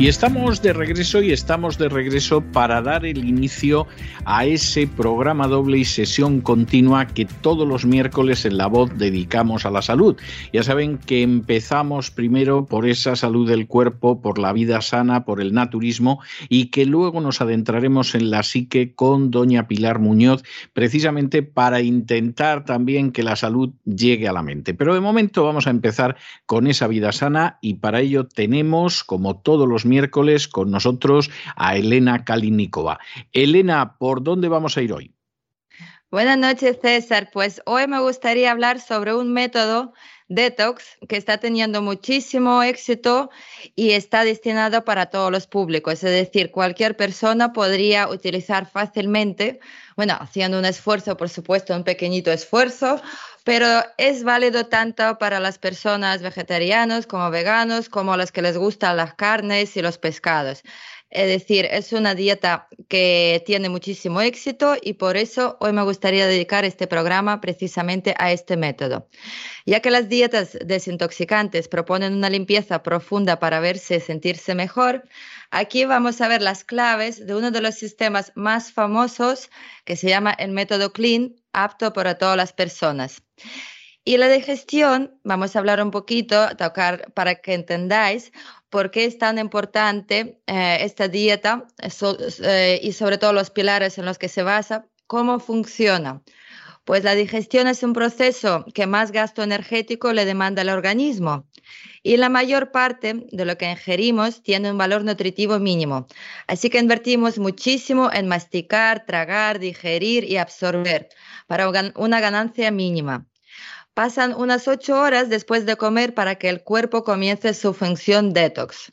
Y estamos de regreso y estamos de regreso para dar el inicio a ese programa doble y sesión continua que todos los miércoles en La Voz dedicamos a la salud. Ya saben que empezamos primero por esa salud del cuerpo, por la vida sana, por el naturismo y que luego nos adentraremos en la psique con doña Pilar Muñoz, precisamente para intentar también que la salud llegue a la mente. Pero de momento vamos a empezar con esa vida sana y para ello tenemos, como todos los miércoles con nosotros a Elena Kalinikova. Elena, ¿por dónde vamos a ir hoy? Buenas noches, César. Pues hoy me gustaría hablar sobre un método detox que está teniendo muchísimo éxito y está destinado para todos los públicos. Es decir, cualquier persona podría utilizar fácilmente, bueno, haciendo un esfuerzo, por supuesto, un pequeñito esfuerzo, pero es válido tanto para las personas vegetarianas como veganos, como a los que les gustan las carnes y los pescados. Es decir, es una dieta que tiene muchísimo éxito y por eso hoy me gustaría dedicar este programa precisamente a este método. Ya que las dietas desintoxicantes proponen una limpieza profunda para verse y sentirse mejor, aquí vamos a ver las claves de uno de los sistemas más famosos que se llama el método Clean, apto para todas las personas. Y la digestión, vamos a hablar un poquito, tocar para que entendáis por qué es tan importante eh, esta dieta eh, y sobre todo los pilares en los que se basa, cómo funciona. Pues la digestión es un proceso que más gasto energético le demanda al organismo y la mayor parte de lo que ingerimos tiene un valor nutritivo mínimo. Así que invertimos muchísimo en masticar, tragar, digerir y absorber para una ganancia mínima. Pasan unas ocho horas después de comer para que el cuerpo comience su función detox.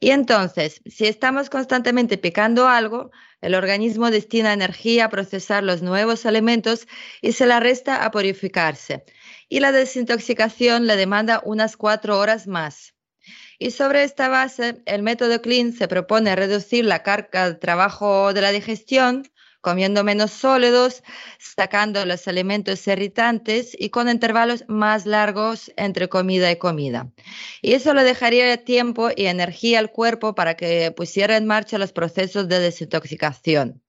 Y entonces, si estamos constantemente picando algo, el organismo destina energía a procesar los nuevos alimentos y se la resta a purificarse. Y la desintoxicación le demanda unas cuatro horas más. Y sobre esta base, el método Clean se propone reducir la carga de trabajo de la digestión, comiendo menos sólidos, sacando los alimentos irritantes y con intervalos más largos entre comida y comida. Y eso le dejaría tiempo y energía al cuerpo para que pusiera en marcha los procesos de desintoxicación.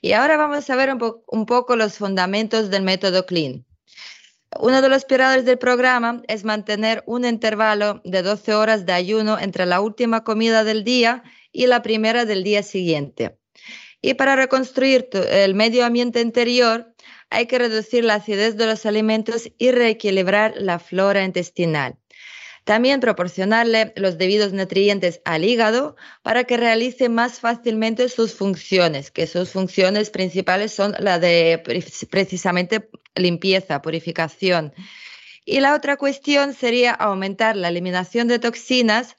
Y ahora vamos a ver un, un poco los fundamentos del método Clean. Uno de los pilares del programa es mantener un intervalo de 12 horas de ayuno entre la última comida del día y la primera del día siguiente. Y para reconstruir el medio ambiente interior hay que reducir la acidez de los alimentos y reequilibrar la flora intestinal. También proporcionarle los debidos nutrientes al hígado para que realice más fácilmente sus funciones, que sus funciones principales son la de precisamente limpieza, purificación. Y la otra cuestión sería aumentar la eliminación de toxinas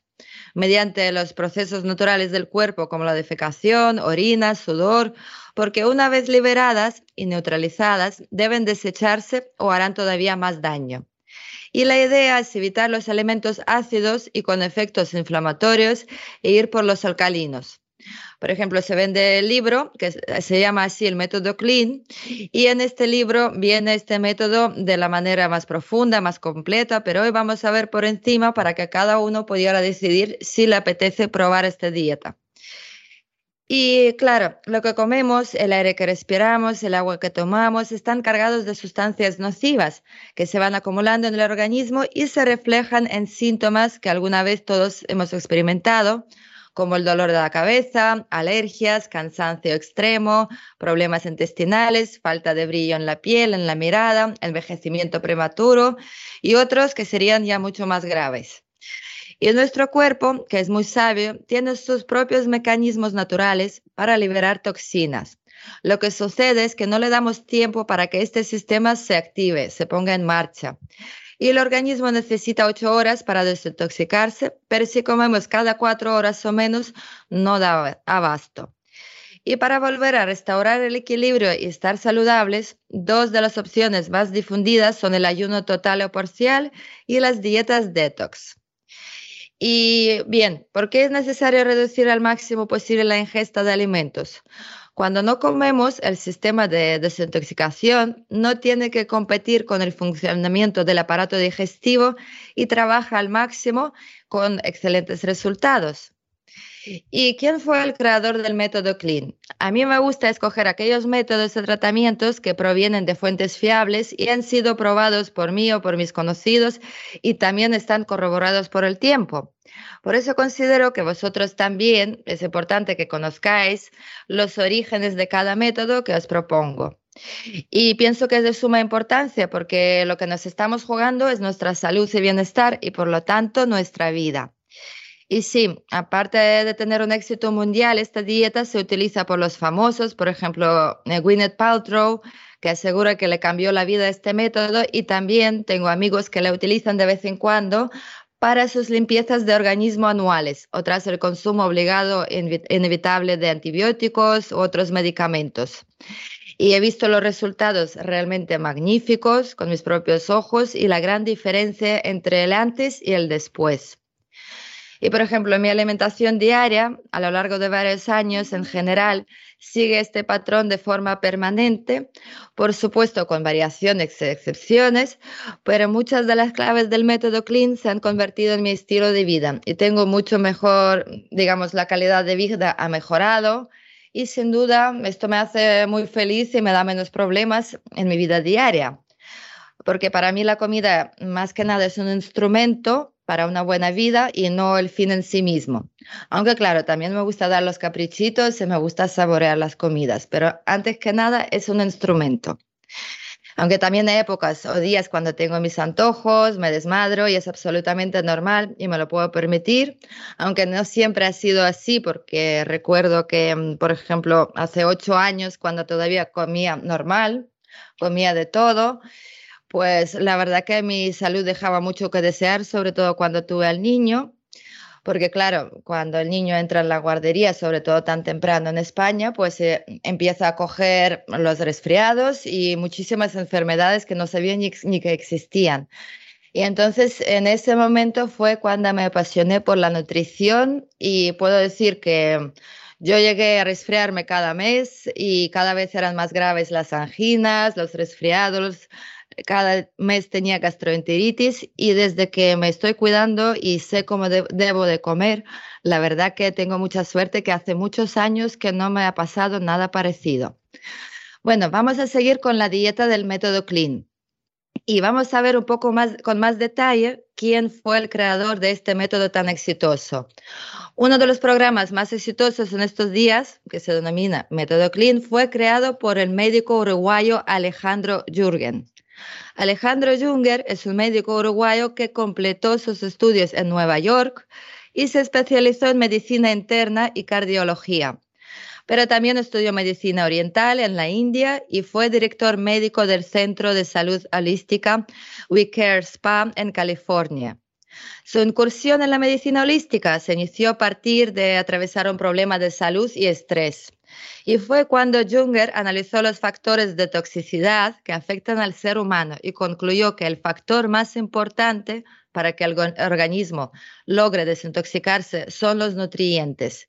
mediante los procesos naturales del cuerpo como la defecación, orina, sudor, porque una vez liberadas y neutralizadas deben desecharse o harán todavía más daño. Y la idea es evitar los elementos ácidos y con efectos inflamatorios e ir por los alcalinos. Por ejemplo, se vende el libro que se llama así el método Clean y en este libro viene este método de la manera más profunda, más completa, pero hoy vamos a ver por encima para que cada uno pudiera decidir si le apetece probar esta dieta. Y claro, lo que comemos, el aire que respiramos, el agua que tomamos, están cargados de sustancias nocivas que se van acumulando en el organismo y se reflejan en síntomas que alguna vez todos hemos experimentado, como el dolor de la cabeza, alergias, cansancio extremo, problemas intestinales, falta de brillo en la piel, en la mirada, envejecimiento prematuro y otros que serían ya mucho más graves. Y nuestro cuerpo, que es muy sabio, tiene sus propios mecanismos naturales para liberar toxinas. Lo que sucede es que no le damos tiempo para que este sistema se active, se ponga en marcha. Y el organismo necesita ocho horas para desintoxicarse, pero si comemos cada cuatro horas o menos, no da abasto. Y para volver a restaurar el equilibrio y estar saludables, dos de las opciones más difundidas son el ayuno total o parcial y las dietas detox. Y bien, ¿por qué es necesario reducir al máximo posible la ingesta de alimentos? Cuando no comemos, el sistema de desintoxicación no tiene que competir con el funcionamiento del aparato digestivo y trabaja al máximo con excelentes resultados. ¿Y quién fue el creador del método Clean? A mí me gusta escoger aquellos métodos de tratamientos que provienen de fuentes fiables y han sido probados por mí o por mis conocidos y también están corroborados por el tiempo. Por eso considero que vosotros también es importante que conozcáis los orígenes de cada método que os propongo. Y pienso que es de suma importancia porque lo que nos estamos jugando es nuestra salud y bienestar y por lo tanto nuestra vida. Y sí, aparte de tener un éxito mundial, esta dieta se utiliza por los famosos, por ejemplo, eh, Gwyneth Paltrow, que asegura que le cambió la vida este método, y también tengo amigos que la utilizan de vez en cuando para sus limpiezas de organismo anuales o tras el consumo obligado inevitable de antibióticos u otros medicamentos. Y he visto los resultados realmente magníficos con mis propios ojos y la gran diferencia entre el antes y el después. Y por ejemplo, mi alimentación diaria a lo largo de varios años en general sigue este patrón de forma permanente, por supuesto con variaciones y excepciones, pero muchas de las claves del método Clean se han convertido en mi estilo de vida y tengo mucho mejor, digamos, la calidad de vida ha mejorado y sin duda esto me hace muy feliz y me da menos problemas en mi vida diaria. Porque para mí la comida más que nada es un instrumento para una buena vida y no el fin en sí mismo. Aunque claro, también me gusta dar los caprichitos y me gusta saborear las comidas, pero antes que nada es un instrumento. Aunque también hay épocas o días cuando tengo mis antojos, me desmadro y es absolutamente normal y me lo puedo permitir, aunque no siempre ha sido así porque recuerdo que, mm, por ejemplo, hace ocho años cuando todavía comía normal, comía de todo pues la verdad que mi salud dejaba mucho que desear, sobre todo cuando tuve al niño, porque claro, cuando el niño entra en la guardería, sobre todo tan temprano en España, pues eh, empieza a coger los resfriados y muchísimas enfermedades que no sabía ni, ni que existían. Y entonces en ese momento fue cuando me apasioné por la nutrición y puedo decir que yo llegué a resfriarme cada mes y cada vez eran más graves las anginas, los resfriados, cada mes tenía gastroenteritis y desde que me estoy cuidando y sé cómo debo de comer, la verdad que tengo mucha suerte que hace muchos años que no me ha pasado nada parecido. Bueno, vamos a seguir con la dieta del método Clean. Y vamos a ver un poco más con más detalle quién fue el creador de este método tan exitoso. Uno de los programas más exitosos en estos días, que se denomina Método Clean, fue creado por el médico uruguayo Alejandro Jürgen. Alejandro Junger es un médico uruguayo que completó sus estudios en Nueva York y se especializó en medicina interna y cardiología. Pero también estudió medicina oriental en la India y fue director médico del Centro de Salud Holística We Care Spa en California. Su incursión en la medicina holística se inició a partir de atravesar un problema de salud y estrés. Y fue cuando Junger analizó los factores de toxicidad que afectan al ser humano y concluyó que el factor más importante para que el organismo logre desintoxicarse son los nutrientes.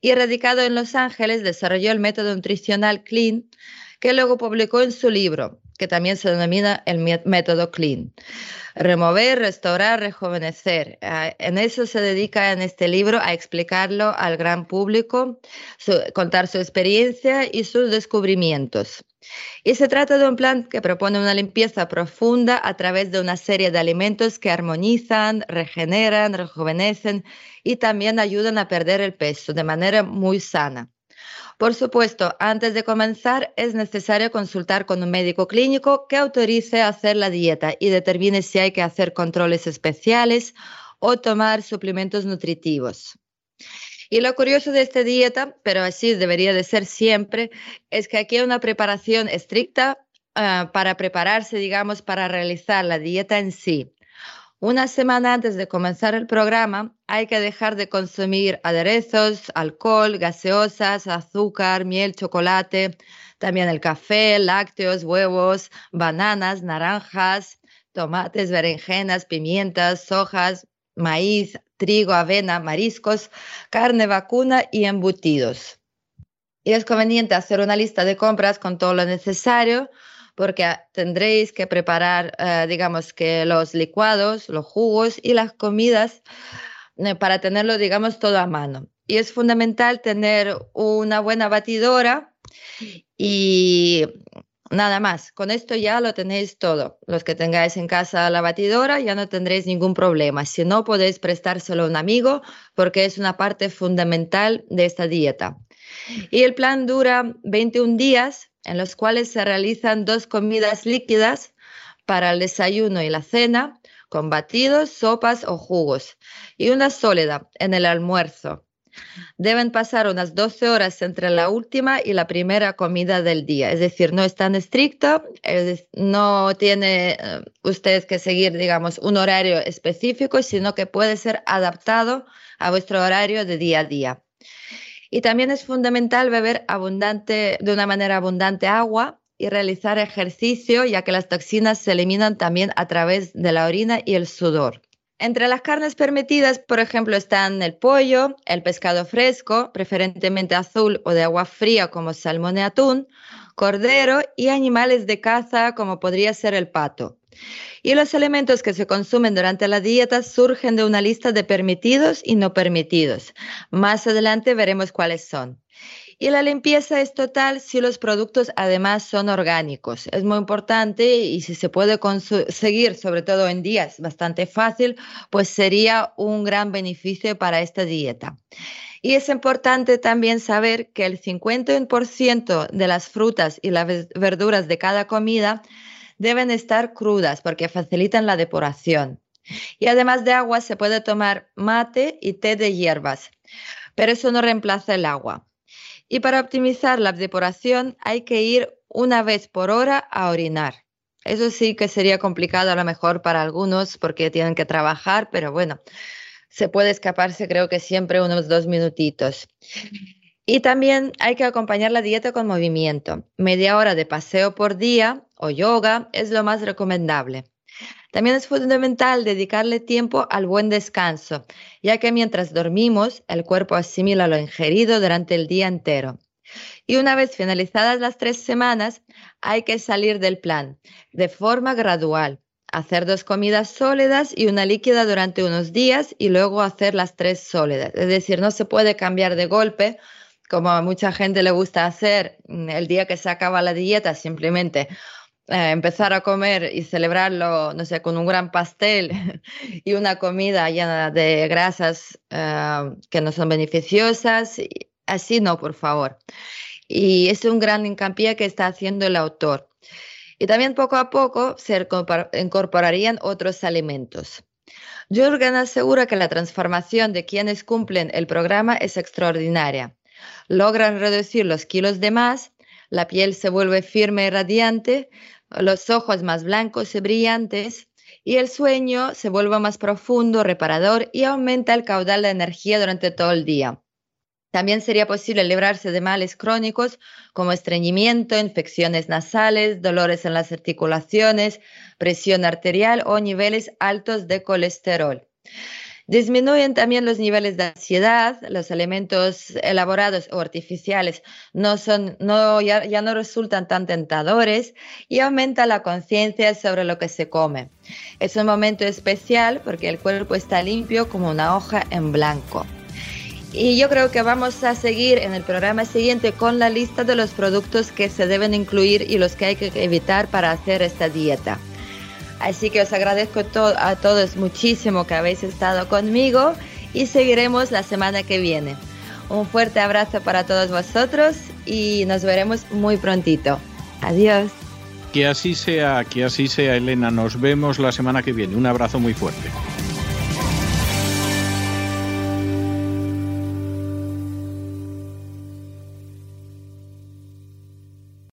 Y radicado en Los Ángeles, desarrolló el método nutricional Clean, que luego publicó en su libro, que también se denomina el método Clean. Remover, restaurar, rejuvenecer. Ah, en eso se dedica en este libro a explicarlo al gran público, contar su experiencia y sus descubrimientos. Y se trata de un plan que propone una limpieza profunda a través de una serie de alimentos que armonizan, regeneran, rejuvenecen y también ayudan a perder el peso de manera muy sana. Por supuesto, antes de comenzar es necesario consultar con un médico clínico que autorice hacer la dieta y determine si hay que hacer controles especiales o tomar suplementos nutritivos. Y lo curioso de esta dieta, pero así debería de ser siempre, es que aquí hay una preparación estricta ah, para prepararse, digamos, para realizar la dieta en sí. Una semana antes de comenzar el programa hay que dejar de consumir aderezos, alcohol, gaseosas, azúcar, miel, chocolate, también el café, lácteos, huevos, bananas, naranjas, tomates, berenjenas, pimientas, hojas, maíz, trigo, avena, mariscos, carne vacuna y embutidos. Y es conveniente hacer una lista de compras con todo lo necesario porque tendréis que preparar, eh, digamos que los licuados, los jugos y las comidas eh, para tenerlo, digamos, todo a mano. Y es fundamental tener una buena batidora y nada más. Con esto ya lo tenéis todo. Los que tengáis en casa la batidora ya no tendréis ningún problema. Si no, podéis prestárselo a un amigo porque es una parte fundamental de esta dieta. Y el plan dura 21 días en los cuales se realizan dos comidas líquidas para el desayuno y la cena, con batidos, sopas o jugos, y una sólida en el almuerzo. Deben pasar unas 12 horas entre la última y la primera comida del día, es decir, no es tan estricto, no tiene eh, usted que seguir, digamos, un horario específico, sino que puede ser adaptado a vuestro horario de día a día. Y también es fundamental beber abundante, de una manera abundante agua y realizar ejercicio, ya que las toxinas se eliminan también a través de la orina y el sudor. Entre las carnes permitidas, por ejemplo, están el pollo, el pescado fresco, preferentemente azul o de agua fría como salmón y atún, cordero y animales de caza como podría ser el pato. Y los elementos que se consumen durante la dieta surgen de una lista de permitidos y no permitidos. Más adelante veremos cuáles son. Y la limpieza es total si los productos además son orgánicos. Es muy importante y si se puede conseguir, sobre todo en días, bastante fácil, pues sería un gran beneficio para esta dieta. Y es importante también saber que el 50% de las frutas y las verduras de cada comida deben estar crudas porque facilitan la depuración. Y además de agua se puede tomar mate y té de hierbas, pero eso no reemplaza el agua. Y para optimizar la depuración hay que ir una vez por hora a orinar. Eso sí que sería complicado a lo mejor para algunos porque tienen que trabajar, pero bueno, se puede escaparse creo que siempre unos dos minutitos. Y también hay que acompañar la dieta con movimiento. Media hora de paseo por día o yoga es lo más recomendable. También es fundamental dedicarle tiempo al buen descanso, ya que mientras dormimos el cuerpo asimila lo ingerido durante el día entero. Y una vez finalizadas las tres semanas, hay que salir del plan de forma gradual, hacer dos comidas sólidas y una líquida durante unos días y luego hacer las tres sólidas. Es decir, no se puede cambiar de golpe como a mucha gente le gusta hacer mm, el día que se acaba la dieta, simplemente eh, empezar a comer y celebrarlo, no sé, con un gran pastel y una comida llena de grasas eh, que no son beneficiosas. Así no, por favor. Y es un gran hincapié que está haciendo el autor. Y también poco a poco se incorporarían otros alimentos. Jürgen asegura que la transformación de quienes cumplen el programa es extraordinaria logran reducir los kilos de más, la piel se vuelve firme y radiante, los ojos más blancos y brillantes, y el sueño se vuelve más profundo, reparador y aumenta el caudal de energía durante todo el día. También sería posible librarse de males crónicos como estreñimiento, infecciones nasales, dolores en las articulaciones, presión arterial o niveles altos de colesterol. Disminuyen también los niveles de ansiedad, los alimentos elaborados o artificiales no son, no, ya, ya no resultan tan tentadores y aumenta la conciencia sobre lo que se come. Es un momento especial porque el cuerpo está limpio como una hoja en blanco. Y yo creo que vamos a seguir en el programa siguiente con la lista de los productos que se deben incluir y los que hay que evitar para hacer esta dieta. Así que os agradezco a todos muchísimo que habéis estado conmigo y seguiremos la semana que viene. Un fuerte abrazo para todos vosotros y nos veremos muy prontito. Adiós. Que así sea, que así sea, Elena. Nos vemos la semana que viene. Un abrazo muy fuerte.